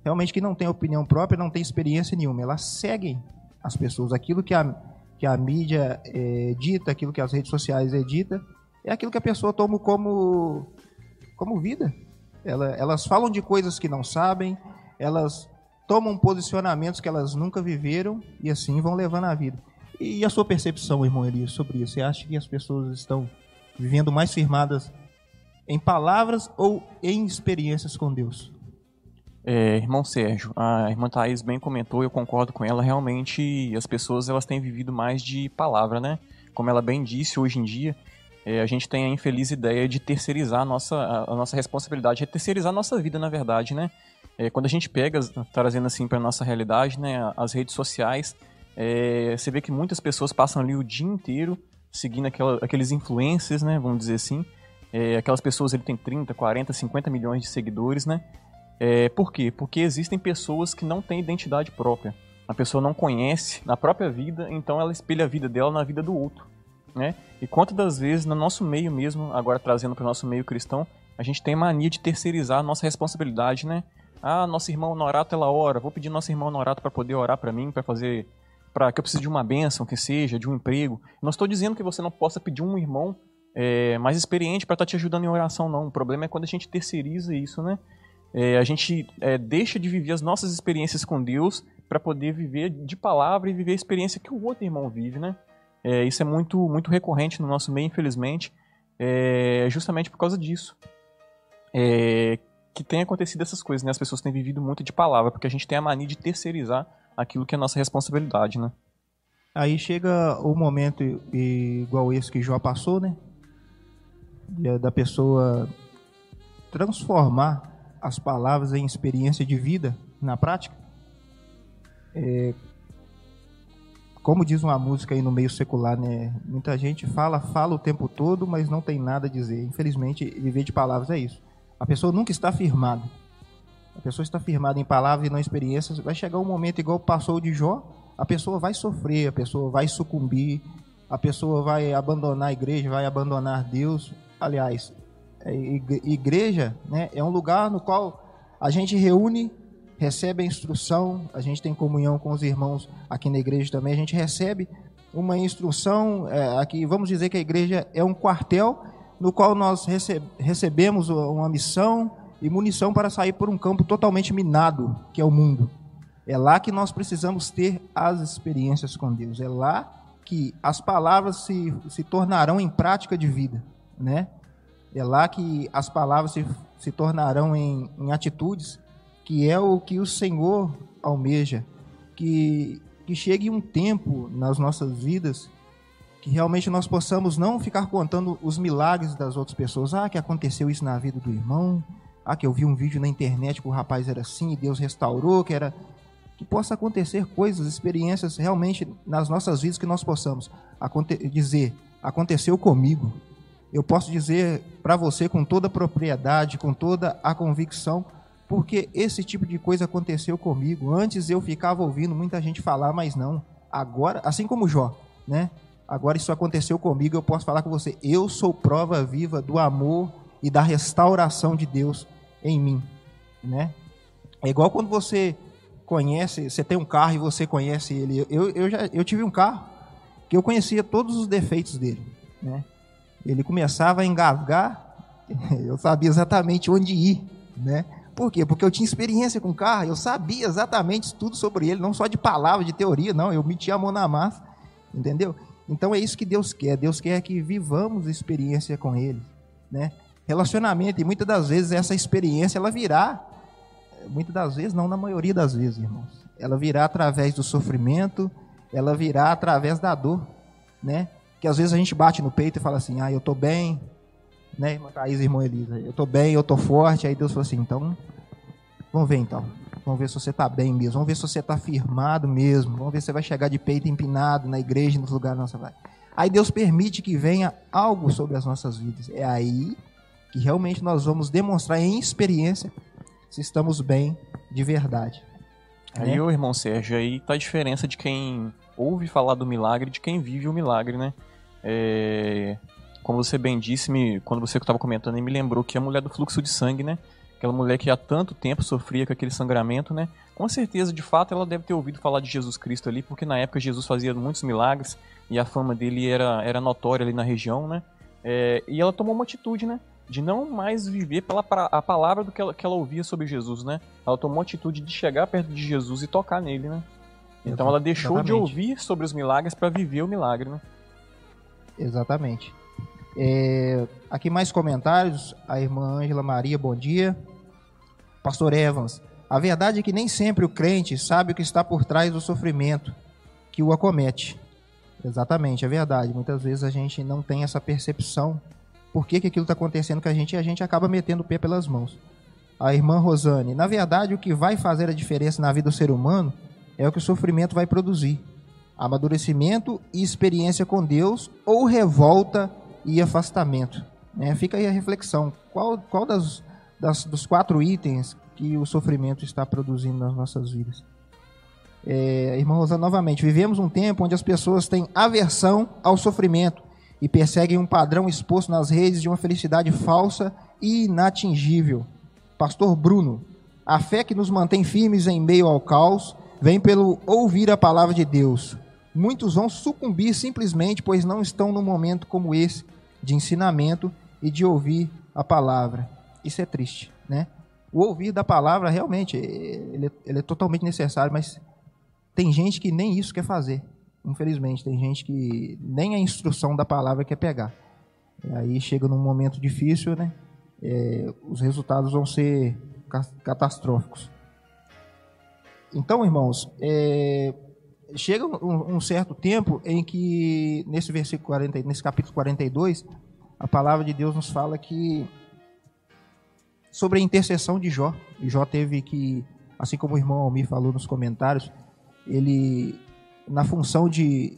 realmente que não têm opinião própria, não têm experiência nenhuma. Elas seguem as pessoas, aquilo que a que a mídia é, dita, aquilo que as redes sociais edita, é aquilo que a pessoa toma como, como vida. Ela, elas falam de coisas que não sabem, elas tomam posicionamentos que elas nunca viveram e assim vão levando a vida. E a sua percepção, irmão Elias, sobre isso? Você acha que as pessoas estão vivendo mais firmadas em palavras ou em experiências com Deus? É, irmão Sérgio, a irmã Thaís bem comentou, eu concordo com ela, realmente as pessoas elas têm vivido mais de palavra, né? Como ela bem disse, hoje em dia é, a gente tem a infeliz ideia de terceirizar a nossa, a, nossa responsabilidade, de terceirizar a nossa vida, na verdade, né? É, quando a gente pega, trazendo assim para nossa realidade, né, as redes sociais, é, você vê que muitas pessoas passam ali o dia inteiro seguindo aquela, aqueles influencers, né, vamos dizer assim, é, aquelas pessoas ele tem 30, 40, 50 milhões de seguidores, né? É, por quê? Porque existem pessoas que não têm identidade própria. A pessoa não conhece na própria vida, então ela espelha a vida dela na vida do outro. Né? E quantas das vezes, no nosso meio mesmo, agora trazendo para o nosso meio cristão, a gente tem mania de terceirizar a nossa responsabilidade, né? Ah, nosso irmão Norato ela ora, vou pedir nosso irmão Norato para poder orar para mim, para fazer para que eu precise de uma bênção, que seja, de um emprego. Não estou dizendo que você não possa pedir um irmão é, mais experiente para estar tá te ajudando em oração, não. O problema é quando a gente terceiriza isso, né? É, a gente é, deixa de viver as nossas experiências com Deus para poder viver de palavra e viver a experiência que o outro irmão vive, né? É, isso é muito, muito recorrente no nosso meio, infelizmente, é, justamente por causa disso. É, que tem acontecido essas coisas, né? As pessoas têm vivido muito de palavra, porque a gente tem a mania de terceirizar aquilo que é nossa responsabilidade, né? Aí chega o momento igual esse que Jó passou, né? Da pessoa transformar as palavras em experiência de vida na prática. É, como diz uma música aí no meio secular, né? Muita gente fala, fala o tempo todo, mas não tem nada a dizer. Infelizmente, viver de palavras é isso. A pessoa nunca está firmada. A pessoa está firmada em palavras e não experiências. Vai chegar um momento igual passou de Jó, a pessoa vai sofrer, a pessoa vai sucumbir, a pessoa vai abandonar a igreja, vai abandonar Deus. Aliás, igreja né, é um lugar no qual a gente reúne, recebe a instrução, a gente tem comunhão com os irmãos aqui na igreja também, a gente recebe uma instrução, é, aqui vamos dizer que a igreja é um quartel no qual nós recebemos uma missão e munição para sair por um campo totalmente minado, que é o mundo. É lá que nós precisamos ter as experiências com Deus. É lá que as palavras se, se tornarão em prática de vida, né? É lá que as palavras se, se tornarão em, em atitudes, que é o que o Senhor almeja. Que, que chegue um tempo nas nossas vidas que realmente nós possamos não ficar contando os milagres das outras pessoas. Ah, que aconteceu isso na vida do irmão. Ah, que eu vi um vídeo na internet que o rapaz era assim e Deus restaurou, que era que possa acontecer coisas, experiências realmente nas nossas vidas que nós possamos dizer, aconteceu comigo. Eu posso dizer para você com toda a propriedade, com toda a convicção, porque esse tipo de coisa aconteceu comigo. Antes eu ficava ouvindo muita gente falar, mas não. Agora, assim como Jó, né? Agora isso aconteceu comigo, eu posso falar com você. Eu sou prova viva do amor e da restauração de Deus em mim, né? É igual quando você conhece, você tem um carro e você conhece ele. Eu, eu já eu tive um carro que eu conhecia todos os defeitos dele, né? Ele começava a engasgar, [LAUGHS] eu sabia exatamente onde ir, né? Por quê? Porque eu tinha experiência com carro, eu sabia exatamente tudo sobre ele, não só de palavra, de teoria, não, eu metia a mão na massa, entendeu? Então é isso que Deus quer. Deus quer que vivamos experiência com Ele, né? Relacionamento e muitas das vezes essa experiência ela virá, muitas das vezes não na maioria das vezes, irmãos. Ela virá através do sofrimento, ela virá através da dor, né? Que às vezes a gente bate no peito e fala assim: "Ah, eu tô bem", né, irmã Thaís e irmã Elisa? Eu tô bem, eu tô forte. Aí Deus falou assim: "Então, vamos ver então. Vamos ver se você está bem mesmo. Vamos ver se você está firmado mesmo. Vamos ver se você vai chegar de peito empinado na igreja, nos lugares da nossa vai. Aí Deus permite que venha algo sobre as nossas vidas. É aí que realmente nós vamos demonstrar em experiência se estamos bem de verdade. Aí, né? irmão Sérgio, aí tá a diferença de quem ouve falar do milagre de quem vive o milagre, né? É... Como você bem disse, me... quando você estava comentando, me lembrou que a mulher do fluxo de sangue, né? aquela mulher que há tanto tempo sofria com aquele sangramento, né? Com certeza, de fato, ela deve ter ouvido falar de Jesus Cristo ali, porque na época Jesus fazia muitos milagres e a fama dele era, era notória ali na região, né? É, e ela tomou uma atitude, né? De não mais viver pela a palavra do que ela, que ela ouvia sobre Jesus, né? Ela tomou a atitude de chegar perto de Jesus e tocar nele, né? Então ela deixou Exatamente. de ouvir sobre os milagres para viver o milagre, né? Exatamente. É, aqui mais comentários. A irmã Ângela Maria, bom dia. Pastor Evans, a verdade é que nem sempre o crente sabe o que está por trás do sofrimento que o acomete. Exatamente, é verdade. Muitas vezes a gente não tem essa percepção por que, que aquilo está acontecendo com a gente e a gente acaba metendo o pé pelas mãos. A irmã Rosane, na verdade, o que vai fazer a diferença na vida do ser humano é o que o sofrimento vai produzir: amadurecimento e experiência com Deus, ou revolta e afastamento. É, fica aí a reflexão: qual, qual das das, dos quatro itens que o sofrimento está produzindo nas nossas vidas. É, irmã Rosa, novamente, vivemos um tempo onde as pessoas têm aversão ao sofrimento e perseguem um padrão exposto nas redes de uma felicidade falsa e inatingível. Pastor Bruno, A fé que nos mantém firmes em meio ao caos vem pelo ouvir a palavra de Deus. Muitos vão sucumbir simplesmente pois não estão num momento como esse de ensinamento e de ouvir a palavra. Isso é triste, né? O ouvir da palavra realmente ele, é, ele é totalmente necessário, mas tem gente que nem isso quer fazer. Infelizmente, tem gente que nem a instrução da palavra quer pegar. E aí chega num momento difícil, né? É, os resultados vão ser catastróficos. Então, irmãos, é, chega um, um, certo tempo em que, nesse versículo 40, nesse capítulo 42, a palavra de Deus nos fala que sobre a intercessão de Jó. E Jó teve que, assim como o irmão Almir falou nos comentários, ele, na função de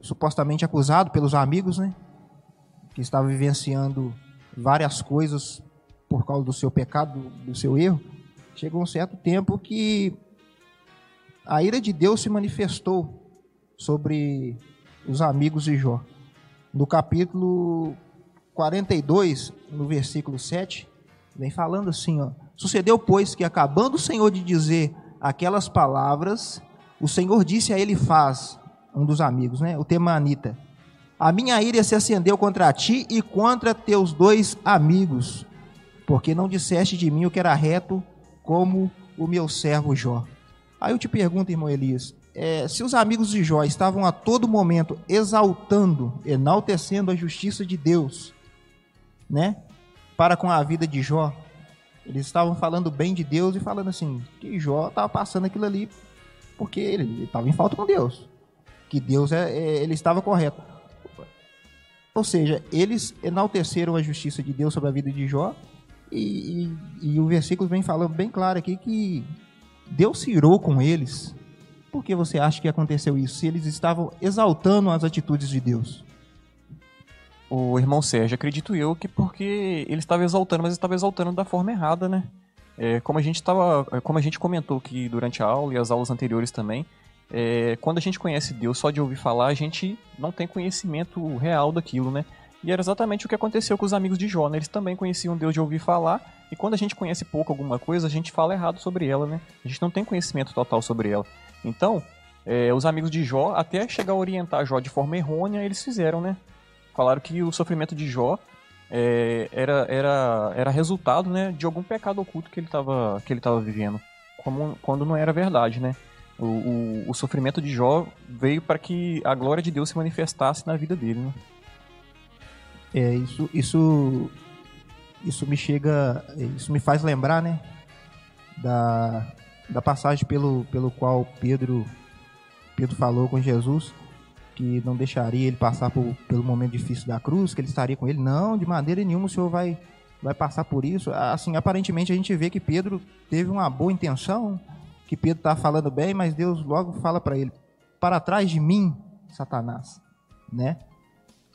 supostamente acusado pelos amigos, né, que estava vivenciando várias coisas por causa do seu pecado, do seu erro, chegou um certo tempo que a ira de Deus se manifestou sobre os amigos de Jó. No capítulo 42, no versículo 7, vem falando assim, ó: Sucedeu, pois, que acabando o Senhor de dizer aquelas palavras, o Senhor disse a ele faz um dos amigos, né, o Temanita: A minha ira se acendeu contra ti e contra teus dois amigos, porque não disseste de mim o que era reto, como o meu servo Jó. Aí eu te pergunto, irmão Elias, é, se os amigos de Jó estavam a todo momento exaltando, enaltecendo a justiça de Deus, né, para com a vida de Jó, eles estavam falando bem de Deus e falando assim, que Jó estava passando aquilo ali porque ele estava em falta com Deus, que Deus é, é, ele estava correto. Ou seja, eles enalteceram a justiça de Deus sobre a vida de Jó e, e, e o versículo vem falando bem claro aqui que Deus se irou com eles. Por que você acha que aconteceu isso? Se eles estavam exaltando as atitudes de Deus. O irmão Sérgio, acredito eu que porque ele estava exaltando, mas estava exaltando da forma errada, né? É, como a gente tava, como a gente comentou aqui durante a aula e as aulas anteriores também, é, quando a gente conhece Deus só de ouvir falar, a gente não tem conhecimento real daquilo, né? E era exatamente o que aconteceu com os amigos de Jó, né? Eles também conheciam Deus de ouvir falar, e quando a gente conhece pouco alguma coisa, a gente fala errado sobre ela, né? A gente não tem conhecimento total sobre ela. Então, é, os amigos de Jó, até chegar a orientar Jó de forma errônea, eles fizeram, né? Falaram que o sofrimento de Jó é, era, era, era resultado né, de algum pecado oculto que ele estava que ele tava vivendo, como, quando não era verdade, né? O, o, o sofrimento de Jó veio para que a glória de Deus se manifestasse na vida dele, né? É, isso, isso, isso me chega, isso me faz lembrar, né, da, da passagem pelo, pelo qual Pedro, Pedro falou com Jesus, que não deixaria ele passar por, pelo momento difícil da cruz, que ele estaria com ele. Não, de maneira nenhuma o Senhor vai, vai passar por isso. Assim, aparentemente a gente vê que Pedro teve uma boa intenção, que Pedro está falando bem, mas Deus logo fala para ele: para trás de mim, Satanás, né?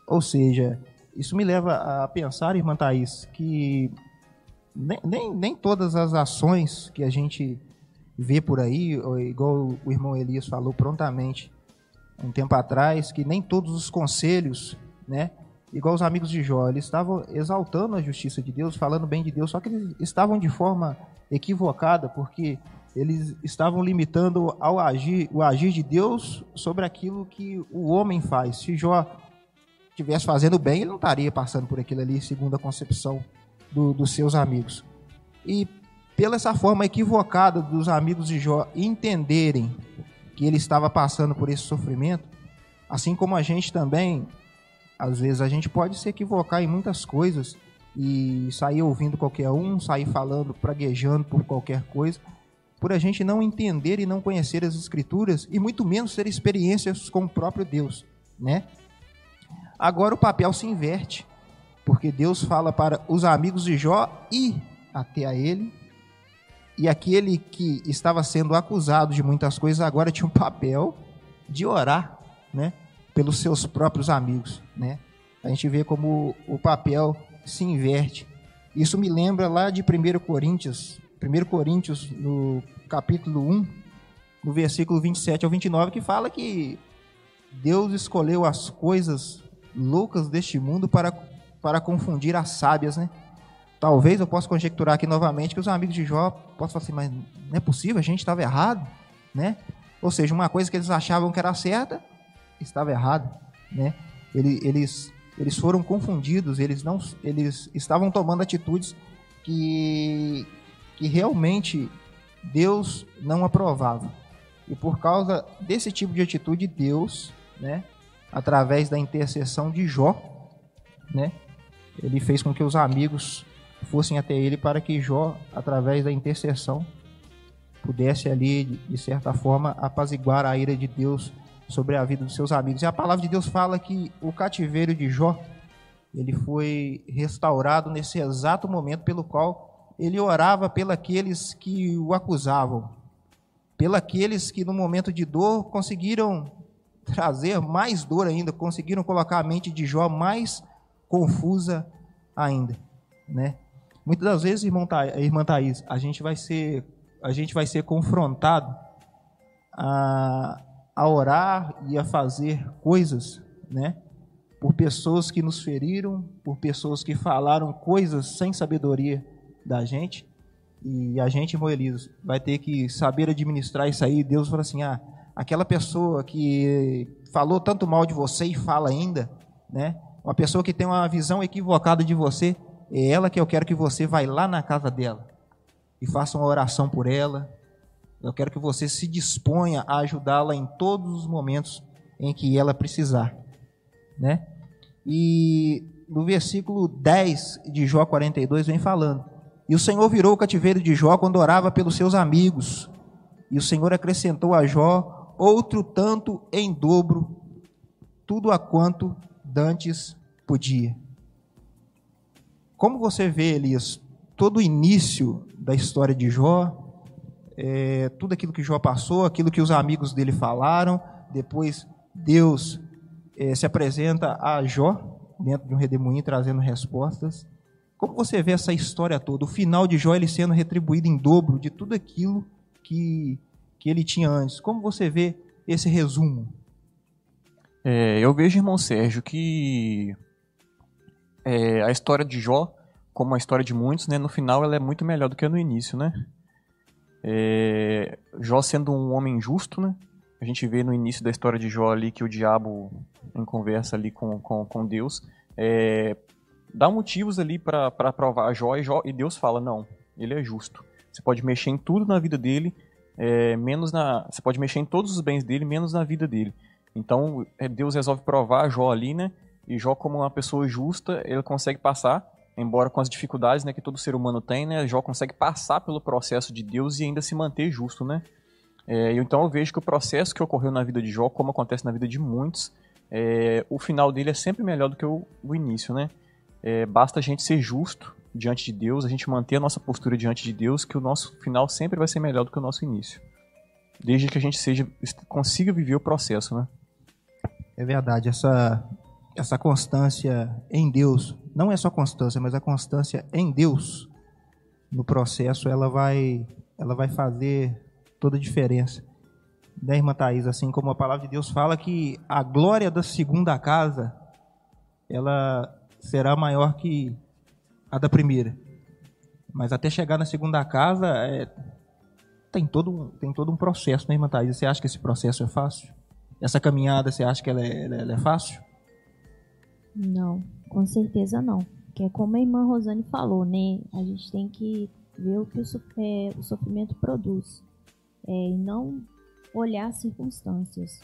Ou seja, isso me leva a pensar, irmã Thaís, que nem, nem, nem todas as ações que a gente vê por aí, igual o irmão Elias falou prontamente um tempo atrás, que nem todos os conselhos, né, igual os amigos de Jó, eles estavam exaltando a justiça de Deus, falando bem de Deus, só que eles estavam de forma equivocada, porque eles estavam limitando ao agir, o agir de Deus sobre aquilo que o homem faz. Se Jó estivesse fazendo bem, ele não estaria passando por aquilo ali, segundo a concepção do, dos seus amigos. E pela essa forma equivocada dos amigos de Jó entenderem que ele estava passando por esse sofrimento, assim como a gente também, às vezes a gente pode se equivocar em muitas coisas e sair ouvindo qualquer um, sair falando, praguejando por qualquer coisa, por a gente não entender e não conhecer as escrituras e muito menos ter experiências com o próprio Deus, né? Agora o papel se inverte, porque Deus fala para os amigos de Jó ir até a ele, e aquele que estava sendo acusado de muitas coisas agora tinha um papel de orar, né, pelos seus próprios amigos, né? A gente vê como o papel se inverte. Isso me lembra lá de 1 Coríntios, 1 Coríntios no capítulo 1, no versículo 27 ao 29, que fala que Deus escolheu as coisas loucas deste mundo para, para confundir as sábias, né? talvez eu possa conjecturar aqui novamente que os amigos de Jó possam falar assim, mas não é possível, a gente estava errado, né? Ou seja, uma coisa que eles achavam que era certa, estava errada, né? Eles, eles foram confundidos, eles não, eles estavam tomando atitudes que, que realmente Deus não aprovava. E por causa desse tipo de atitude, Deus, né, através da intercessão de Jó, né, ele fez com que os amigos fossem até ele para que Jó, através da intercessão, pudesse ali, de certa forma, apaziguar a ira de Deus sobre a vida dos seus amigos. E a palavra de Deus fala que o cativeiro de Jó, ele foi restaurado nesse exato momento pelo qual ele orava pelos que o acusavam, pelos que no momento de dor conseguiram trazer mais dor ainda, conseguiram colocar a mente de Jó mais confusa ainda, né? Muitas das vezes, irmão Tha, irmã Thaís, a gente vai ser, a gente vai ser confrontado a, a orar e a fazer coisas, né? Por pessoas que nos feriram, por pessoas que falaram coisas sem sabedoria da gente. E a gente, Moeliso, vai ter que saber administrar isso aí. Deus fala assim: ah, aquela pessoa que falou tanto mal de você e fala ainda, né? Uma pessoa que tem uma visão equivocada de você, é ela que eu quero que você vá lá na casa dela e faça uma oração por ela. Eu quero que você se disponha a ajudá-la em todos os momentos em que ela precisar, né? E no versículo 10 de Jó 42 vem falando: E o Senhor virou o cativeiro de Jó quando orava pelos seus amigos. E o Senhor acrescentou a Jó outro tanto em dobro, tudo a quanto dantes podia. Como você vê, Elias, todo o início da história de Jó, é, tudo aquilo que Jó passou, aquilo que os amigos dele falaram, depois Deus é, se apresenta a Jó dentro de um redemoinho trazendo respostas. Como você vê essa história toda? O final de Jó ele sendo retribuído em dobro de tudo aquilo que, que ele tinha antes. Como você vê esse resumo? É, eu vejo, irmão Sérgio, que é, a história de Jó, como a história de muitos, né, no final ela é muito melhor do que no início, né? É, Jó sendo um homem justo, né? A gente vê no início da história de Jó ali que o diabo, em conversa ali com, com, com Deus, é, dá motivos ali para provar Jó e, Jó e Deus fala, não, ele é justo. Você pode mexer em tudo na vida dele, é, menos na, você pode mexer em todos os bens dele, menos na vida dele. Então é, Deus resolve provar Jó ali, né? E Jó, como uma pessoa justa, ele consegue passar, embora com as dificuldades né, que todo ser humano tem, né? Jó consegue passar pelo processo de Deus e ainda se manter justo, né? É, então eu vejo que o processo que ocorreu na vida de Jó, como acontece na vida de muitos, é, o final dele é sempre melhor do que o, o início, né? É, basta a gente ser justo diante de Deus, a gente manter a nossa postura diante de Deus, que o nosso final sempre vai ser melhor do que o nosso início. Desde que a gente seja consiga viver o processo, né? É verdade, essa essa constância em Deus, não é só constância, mas a constância em Deus no processo, ela vai, ela vai fazer toda a diferença. Né, irmã Thaís? Assim como a palavra de Deus fala que a glória da segunda casa, ela será maior que a da primeira. Mas até chegar na segunda casa, é, tem, todo, tem todo um processo, né, irmã Thaís? Você acha que esse processo é fácil? Essa caminhada, você acha que ela é, ela é fácil? Não, com certeza não. Que é como a irmã Rosane falou, né? A gente tem que ver o que o, é, o sofrimento produz é, e não olhar as circunstâncias.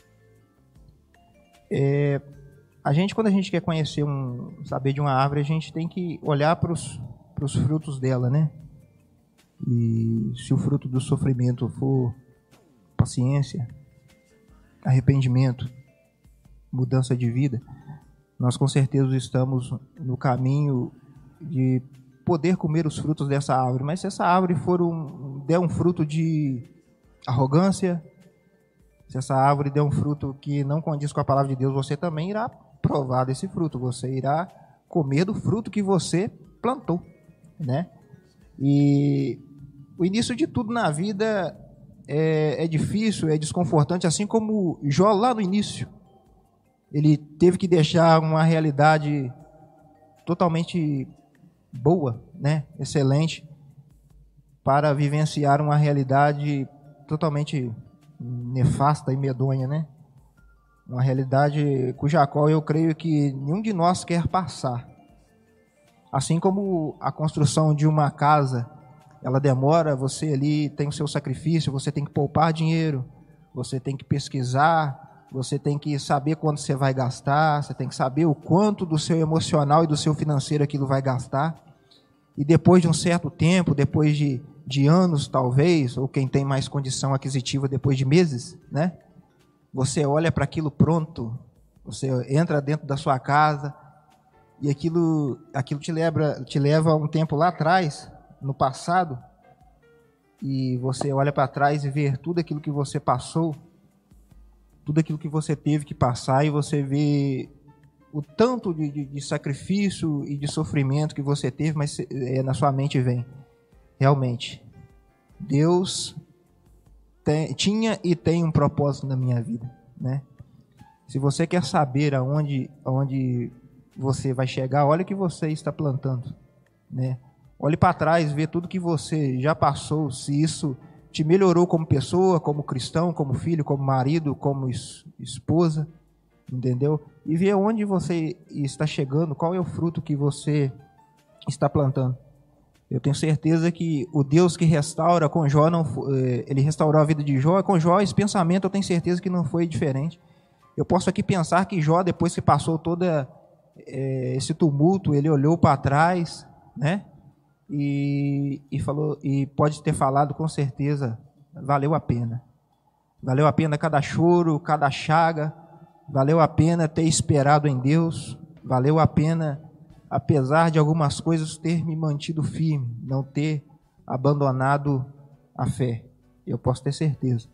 É, a gente, quando a gente quer conhecer um, saber de uma árvore, a gente tem que olhar para os frutos dela, né? E se o fruto do sofrimento for paciência, arrependimento, mudança de vida, nós com certeza estamos no caminho de poder comer os frutos dessa árvore. Mas se essa árvore for um, der um fruto de arrogância, se essa árvore der um fruto que não condiz com a palavra de Deus, você também irá provar desse fruto. Você irá comer do fruto que você plantou, né? E o início de tudo na vida é, é difícil, é desconfortante, assim como Jó lá no início ele teve que deixar uma realidade totalmente boa, né? Excelente para vivenciar uma realidade totalmente nefasta e medonha, né? Uma realidade cuja qual eu creio que nenhum de nós quer passar. Assim como a construção de uma casa, ela demora, você ali tem o seu sacrifício, você tem que poupar dinheiro, você tem que pesquisar, você tem que saber quanto você vai gastar, você tem que saber o quanto do seu emocional e do seu financeiro aquilo vai gastar. E depois de um certo tempo, depois de de anos, talvez, ou quem tem mais condição aquisitiva depois de meses, né? Você olha para aquilo pronto, você entra dentro da sua casa e aquilo, aquilo te, leva, te leva um tempo lá atrás, no passado, e você olha para trás e vê tudo aquilo que você passou, tudo aquilo que você teve que passar, e você vê o tanto de, de, de sacrifício e de sofrimento que você teve, mas é, na sua mente vem realmente, Deus tem, tinha e tem um propósito na minha vida, né? Se você quer saber aonde, aonde você vai chegar, olha o que você está plantando, né? Olhe para trás, vê tudo que você já passou, se isso te melhorou como pessoa, como cristão, como filho, como marido, como esposa, entendeu? E vê onde você está chegando, qual é o fruto que você está plantando. Eu tenho certeza que o Deus que restaura com Jó, não, eh, ele restaurou a vida de Jó, com Jó esse pensamento eu tenho certeza que não foi diferente. Eu posso aqui pensar que Jó, depois que passou todo é, esse tumulto, ele olhou para trás, né? E, e falou, e pode ter falado com certeza, valeu a pena. Valeu a pena cada choro, cada chaga, valeu a pena ter esperado em Deus, valeu a pena apesar de algumas coisas, ter me mantido firme, não ter abandonado a fé. Eu posso ter certeza.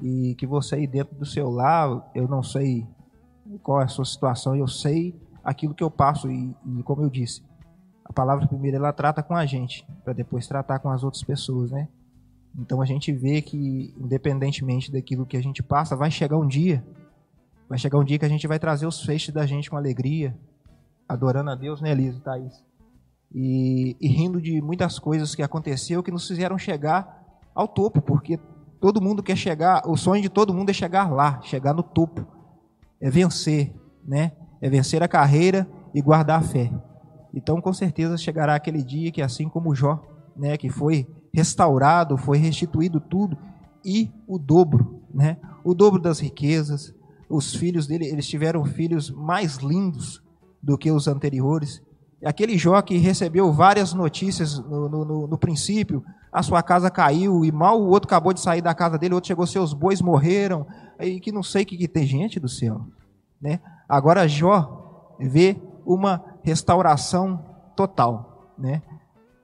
E que você aí dentro do seu lar, eu não sei qual é a sua situação, eu sei aquilo que eu passo e, e como eu disse, a palavra primeiro ela trata com a gente, para depois tratar com as outras pessoas, né? Então a gente vê que independentemente daquilo que a gente passa, vai chegar um dia, vai chegar um dia que a gente vai trazer os feixes da gente com alegria, adorando a Deus, né, Elisa e Thaís? E, e rindo de muitas coisas que aconteceu que nos fizeram chegar ao topo, porque todo mundo quer chegar, o sonho de todo mundo é chegar lá, chegar no topo, é vencer, né? É vencer a carreira e guardar a fé. Então, com certeza chegará aquele dia que assim como Jó, né, que foi restaurado, foi restituído tudo e o dobro, né? O dobro das riquezas. Os filhos dele, eles tiveram filhos mais lindos, do que os anteriores. Aquele Jó que recebeu várias notícias no, no, no, princípio, a sua casa caiu e mal o outro acabou de sair da casa dele, o outro chegou, seus bois morreram, e que não sei o que, que tem gente do céu. Né? Agora Jó vê uma restauração total. Né?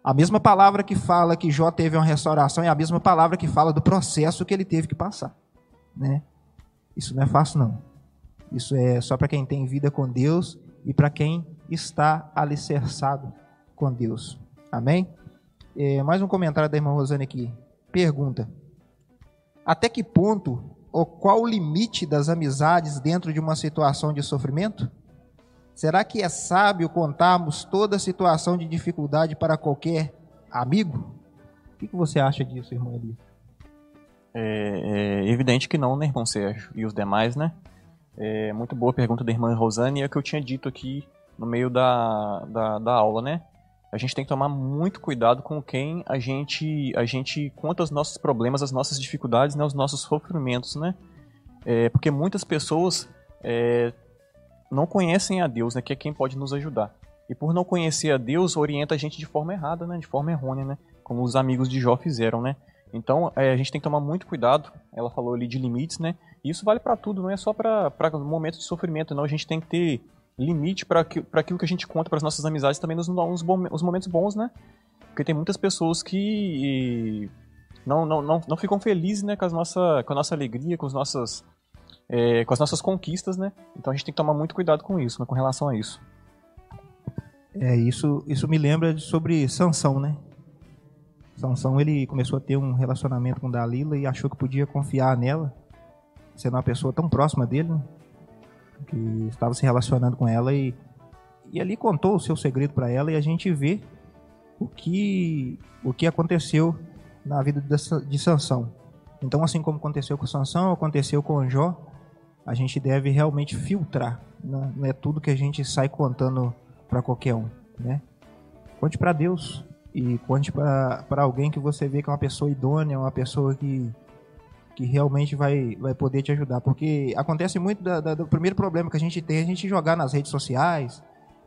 A mesma palavra que fala que Jó teve uma restauração é a mesma palavra que fala do processo que ele teve que passar. Né? Isso não é fácil, não. Isso é só para quem tem vida com Deus e para quem está alicerçado com Deus. Amém? É, mais um comentário da irmã Rosane aqui. Pergunta: Até que ponto ou qual o limite das amizades dentro de uma situação de sofrimento? Será que é sábio contarmos toda situação de dificuldade para qualquer amigo? O que você acha disso, irmão Eli? É, é evidente que não, né, irmão Sérgio? E os demais, né? É, muito boa pergunta da irmã Rosane, é o que eu tinha dito aqui no meio da, da, da, aula, né? A gente tem que tomar muito cuidado com quem a gente, a gente conta os nossos problemas, as nossas dificuldades, né, os nossos sofrimentos, né? É, porque muitas pessoas é, não conhecem a Deus, né, que é quem pode nos ajudar. E por não conhecer a Deus, orienta a gente de forma errada, né, de forma errônea, né? Como os amigos de Jó fizeram, né? Então, é, a gente tem que tomar muito cuidado. Ela falou ali de limites, né? E isso vale para tudo, não é só para momentos de sofrimento, não. A gente tem que ter limite para aquilo que a gente conta para as nossas amizades também nos, nos, nos, momentos bons, né? Porque tem muitas pessoas que não, não, não, não ficam felizes né, com, as nossa, com a nossa alegria, com, os nossas, é, com as nossas conquistas, né? Então a gente tem que tomar muito cuidado com isso, né, com relação a isso. É, isso, isso me lembra sobre Sansão, né? Sansão ele começou a ter um relacionamento com Dalila e achou que podia confiar nela, sendo uma pessoa tão próxima dele, né? que estava se relacionando com ela e, e ali contou o seu segredo para ela e a gente vê o que, o que aconteceu na vida de, Sansão. Então, assim como aconteceu com Sansão, aconteceu com Jó, a gente deve realmente filtrar. Né? Não é tudo que a gente sai contando para qualquer um, né? Conte para Deus e conte para alguém que você vê que é uma pessoa idônea, uma pessoa que, que realmente vai, vai poder te ajudar. Porque acontece muito da, da, do primeiro problema que a gente tem, é a gente jogar nas redes sociais,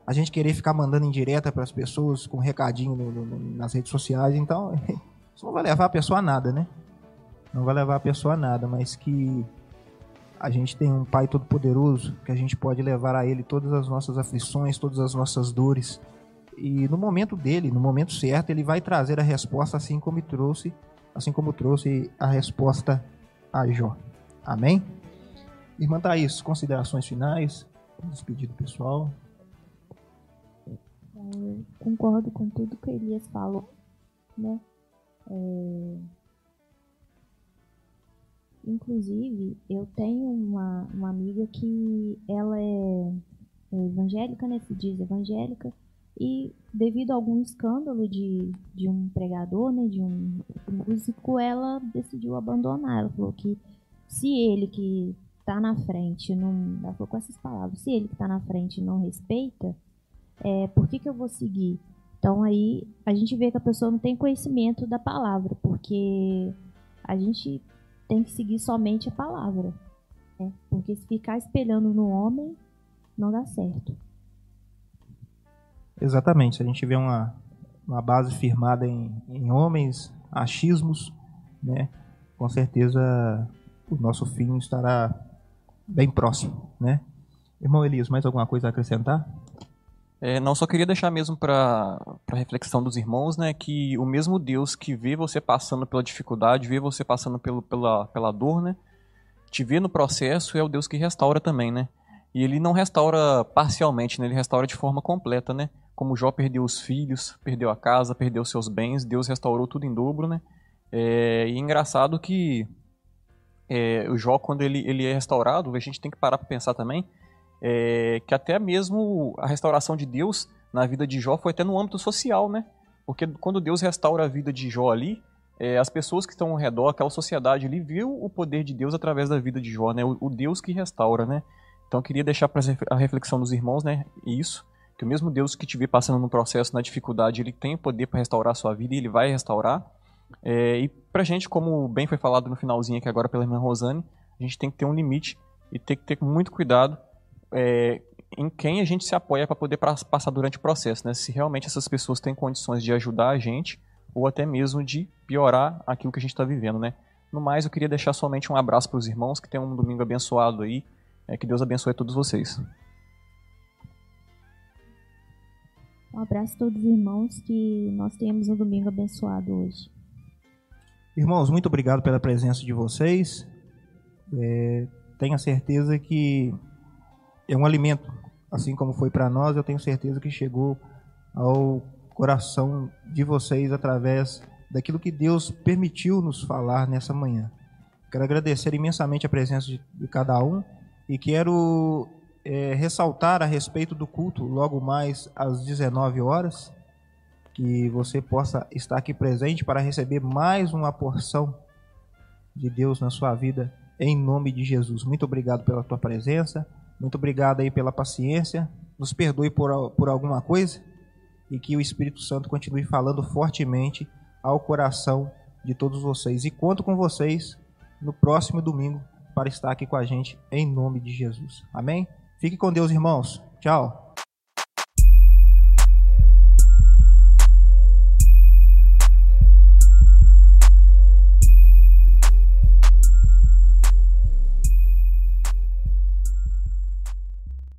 a gente querer ficar mandando indireta para as pessoas com recadinho no, no, nas redes sociais. Então, [LAUGHS] isso não vai levar a pessoa a nada, né? Não vai levar a pessoa a nada, mas que a gente tem um Pai Todo-Poderoso que a gente pode levar a Ele todas as nossas aflições, todas as nossas dores. E no momento dele, no momento certo, ele vai trazer a resposta assim como trouxe, assim como trouxe a resposta a Jó. Amém? Irmã Thaís, considerações finais, despedido pessoal. Eu concordo com tudo que Elias falou, né? É Inclusive, eu tenho uma, uma amiga que ela é, é evangélica, né? Se diz evangélica. E devido a algum escândalo de, de um pregador, né? De um músico, ela decidiu abandonar. Ela falou que se ele que tá na frente não. Ela falou com essas palavras, se ele que tá na frente não respeita, é, por que, que eu vou seguir? Então aí a gente vê que a pessoa não tem conhecimento da palavra, porque a gente tem que seguir somente a palavra. Né? Porque se ficar espelhando no homem, não dá certo. Exatamente. A gente vê uma, uma base firmada em, em homens, achismos, né? com certeza o nosso fim estará bem próximo. Né? Irmão Elias, mais alguma coisa a acrescentar? É, não, só queria deixar mesmo para reflexão dos irmãos, né, que o mesmo Deus que vê você passando pela dificuldade, vê você passando pelo, pela, pela dor, né, te vê no processo, é o Deus que restaura também, né. E ele não restaura parcialmente, né, ele restaura de forma completa, né. Como Jó perdeu os filhos, perdeu a casa, perdeu seus bens, Deus restaurou tudo em dobro, né. É, e é engraçado que é, o Jó, quando ele, ele é restaurado, a gente tem que parar para pensar também, é, que até mesmo a restauração de Deus na vida de Jó foi até no âmbito social, né? Porque quando Deus restaura a vida de Jó ali, é, as pessoas que estão ao redor, aquela sociedade ali, viu o poder de Deus através da vida de Jó, né? O, o Deus que restaura, né? Então eu queria deixar para a reflexão dos irmãos, né? Isso, que o mesmo Deus que te vê passando no processo, na dificuldade, ele tem o poder para restaurar a sua vida e ele vai restaurar. É, e pra gente, como bem foi falado no finalzinho aqui agora pela irmã Rosane, a gente tem que ter um limite e tem que ter muito cuidado é, em quem a gente se apoia para poder passar durante o processo, né? Se realmente essas pessoas têm condições de ajudar a gente ou até mesmo de piorar aquilo que a gente está vivendo, né? No mais, eu queria deixar somente um abraço para os irmãos, que tenham um domingo abençoado aí. É, que Deus abençoe todos vocês. Um abraço a todos os irmãos, que nós tenhamos um domingo abençoado hoje. Irmãos, muito obrigado pela presença de vocês. É, tenha certeza que é um alimento, assim como foi para nós, eu tenho certeza que chegou ao coração de vocês através daquilo que Deus permitiu nos falar nessa manhã. Quero agradecer imensamente a presença de cada um e quero é, ressaltar a respeito do culto logo mais às 19 horas, que você possa estar aqui presente para receber mais uma porção de Deus na sua vida, em nome de Jesus. Muito obrigado pela tua presença. Muito obrigado aí pela paciência. Nos perdoe por, por alguma coisa e que o Espírito Santo continue falando fortemente ao coração de todos vocês. E conto com vocês no próximo domingo para estar aqui com a gente em nome de Jesus. Amém? Fique com Deus, irmãos. Tchau.